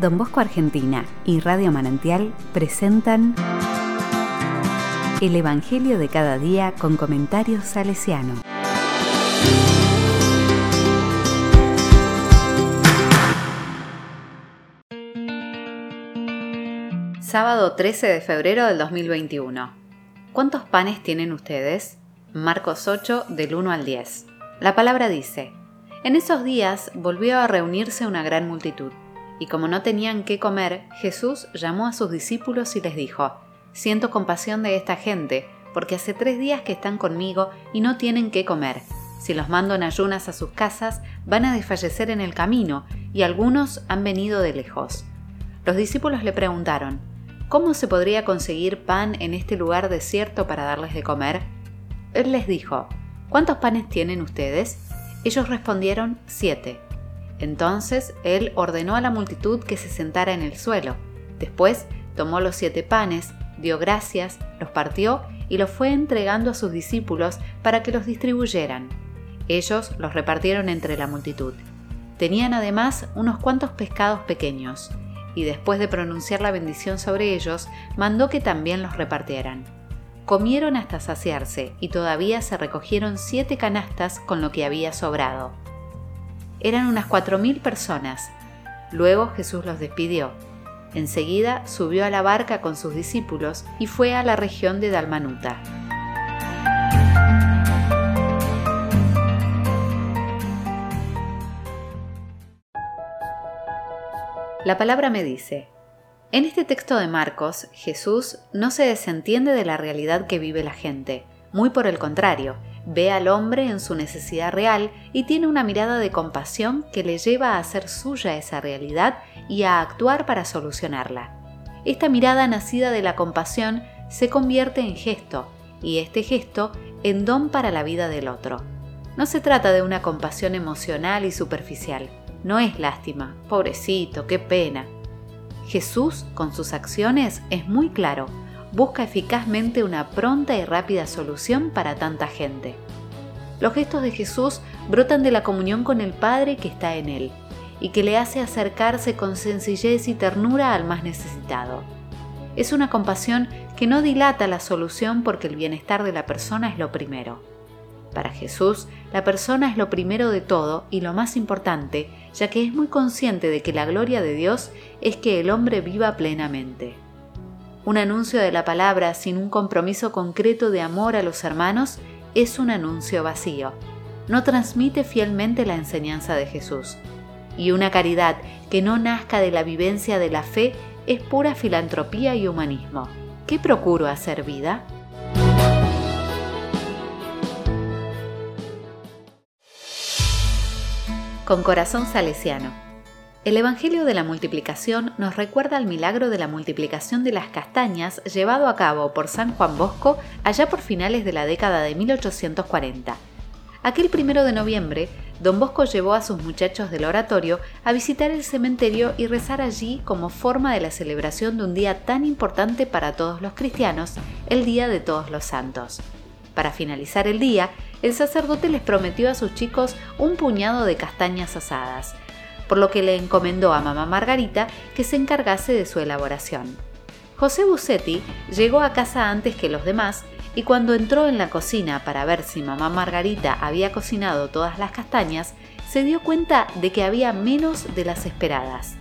Don Bosco Argentina y Radio Manantial presentan El Evangelio de cada día con comentarios salesiano. Sábado 13 de febrero del 2021. ¿Cuántos panes tienen ustedes? Marcos 8 del 1 al 10. La palabra dice, en esos días volvió a reunirse una gran multitud, y como no tenían qué comer, Jesús llamó a sus discípulos y les dijo, Siento compasión de esta gente, porque hace tres días que están conmigo y no tienen qué comer. Si los mando en ayunas a sus casas, van a desfallecer en el camino, y algunos han venido de lejos. Los discípulos le preguntaron, ¿Cómo se podría conseguir pan en este lugar desierto para darles de comer? Él les dijo, ¿Cuántos panes tienen ustedes? Ellos respondieron siete. Entonces él ordenó a la multitud que se sentara en el suelo. Después tomó los siete panes, dio gracias, los partió y los fue entregando a sus discípulos para que los distribuyeran. Ellos los repartieron entre la multitud. Tenían además unos cuantos pescados pequeños, y después de pronunciar la bendición sobre ellos, mandó que también los repartieran. Comieron hasta saciarse y todavía se recogieron siete canastas con lo que había sobrado. Eran unas cuatro mil personas. Luego Jesús los despidió. Enseguida subió a la barca con sus discípulos y fue a la región de Dalmanuta. La palabra me dice, en este texto de Marcos, Jesús no se desentiende de la realidad que vive la gente, muy por el contrario, ve al hombre en su necesidad real y tiene una mirada de compasión que le lleva a hacer suya esa realidad y a actuar para solucionarla. Esta mirada nacida de la compasión se convierte en gesto y este gesto en don para la vida del otro. No se trata de una compasión emocional y superficial, no es lástima, pobrecito, qué pena, Jesús, con sus acciones, es muy claro, busca eficazmente una pronta y rápida solución para tanta gente. Los gestos de Jesús brotan de la comunión con el Padre que está en él y que le hace acercarse con sencillez y ternura al más necesitado. Es una compasión que no dilata la solución porque el bienestar de la persona es lo primero. Para Jesús, la persona es lo primero de todo y lo más importante, ya que es muy consciente de que la gloria de Dios es que el hombre viva plenamente. Un anuncio de la palabra sin un compromiso concreto de amor a los hermanos es un anuncio vacío. No transmite fielmente la enseñanza de Jesús. Y una caridad que no nazca de la vivencia de la fe es pura filantropía y humanismo. ¿Qué procuro hacer vida? con corazón salesiano. El Evangelio de la Multiplicación nos recuerda el milagro de la multiplicación de las castañas llevado a cabo por San Juan Bosco allá por finales de la década de 1840. Aquel primero de noviembre, don Bosco llevó a sus muchachos del oratorio a visitar el cementerio y rezar allí como forma de la celebración de un día tan importante para todos los cristianos, el Día de Todos los Santos. Para finalizar el día, el sacerdote les prometió a sus chicos un puñado de castañas asadas, por lo que le encomendó a mamá Margarita que se encargase de su elaboración. José Busetti llegó a casa antes que los demás y cuando entró en la cocina para ver si mamá Margarita había cocinado todas las castañas, se dio cuenta de que había menos de las esperadas.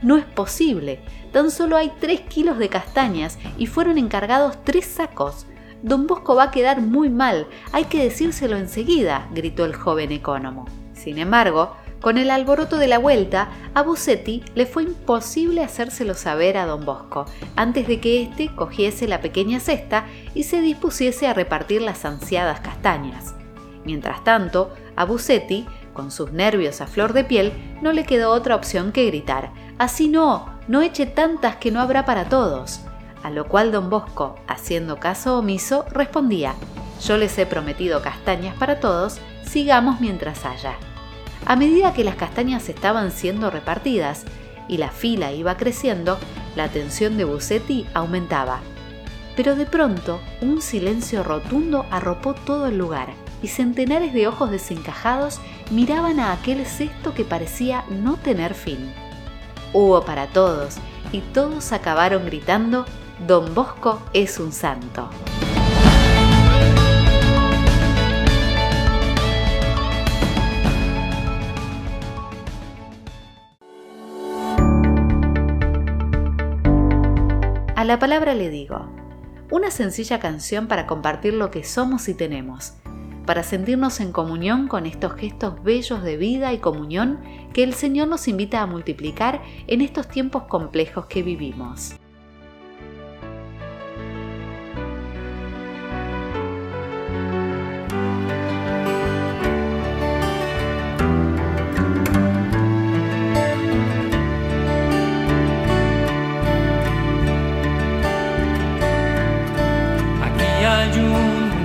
No es posible, tan solo hay 3 kilos de castañas y fueron encargados tres sacos, Don Bosco va a quedar muy mal, hay que decírselo enseguida, gritó el joven ecónomo. Sin embargo, con el alboroto de la vuelta, a Bucetti le fue imposible hacérselo saber a don Bosco antes de que éste cogiese la pequeña cesta y se dispusiese a repartir las ansiadas castañas. Mientras tanto, a Bucetti, con sus nervios a flor de piel, no le quedó otra opción que gritar: Así no, no eche tantas que no habrá para todos a lo cual don Bosco, haciendo caso omiso, respondía, yo les he prometido castañas para todos, sigamos mientras haya. A medida que las castañas estaban siendo repartidas y la fila iba creciendo, la atención de Bucetti aumentaba. Pero de pronto, un silencio rotundo arropó todo el lugar y centenares de ojos desencajados miraban a aquel cesto que parecía no tener fin. hubo para todos y todos acabaron gritando, Don Bosco es un santo. La palabra le digo, una sencilla canción para compartir lo que somos y tenemos, para sentirnos en comunión con estos gestos bellos de vida y comunión que el Señor nos invita a multiplicar en estos tiempos complejos que vivimos.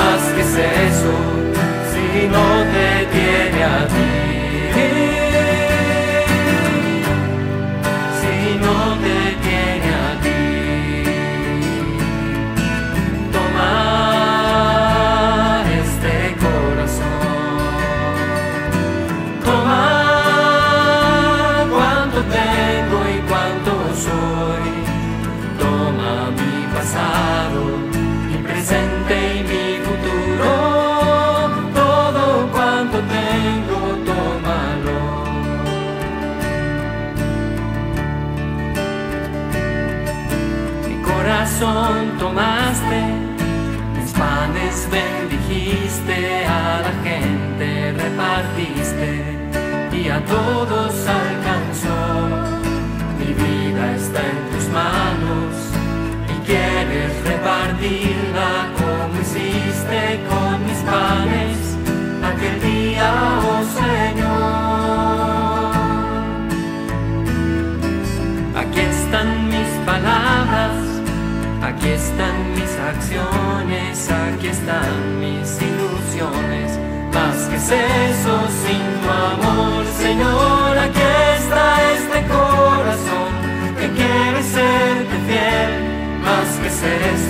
Más que es eso si no te tomaste, mis panes bendijiste, a la gente repartiste y a todos alcanzó. Mi vida está en tus manos y quieres repartirla acciones, aquí están mis ilusiones. Más que eso sin tu amor, Señor, aquí está este corazón que quiere serte fiel. Más que eso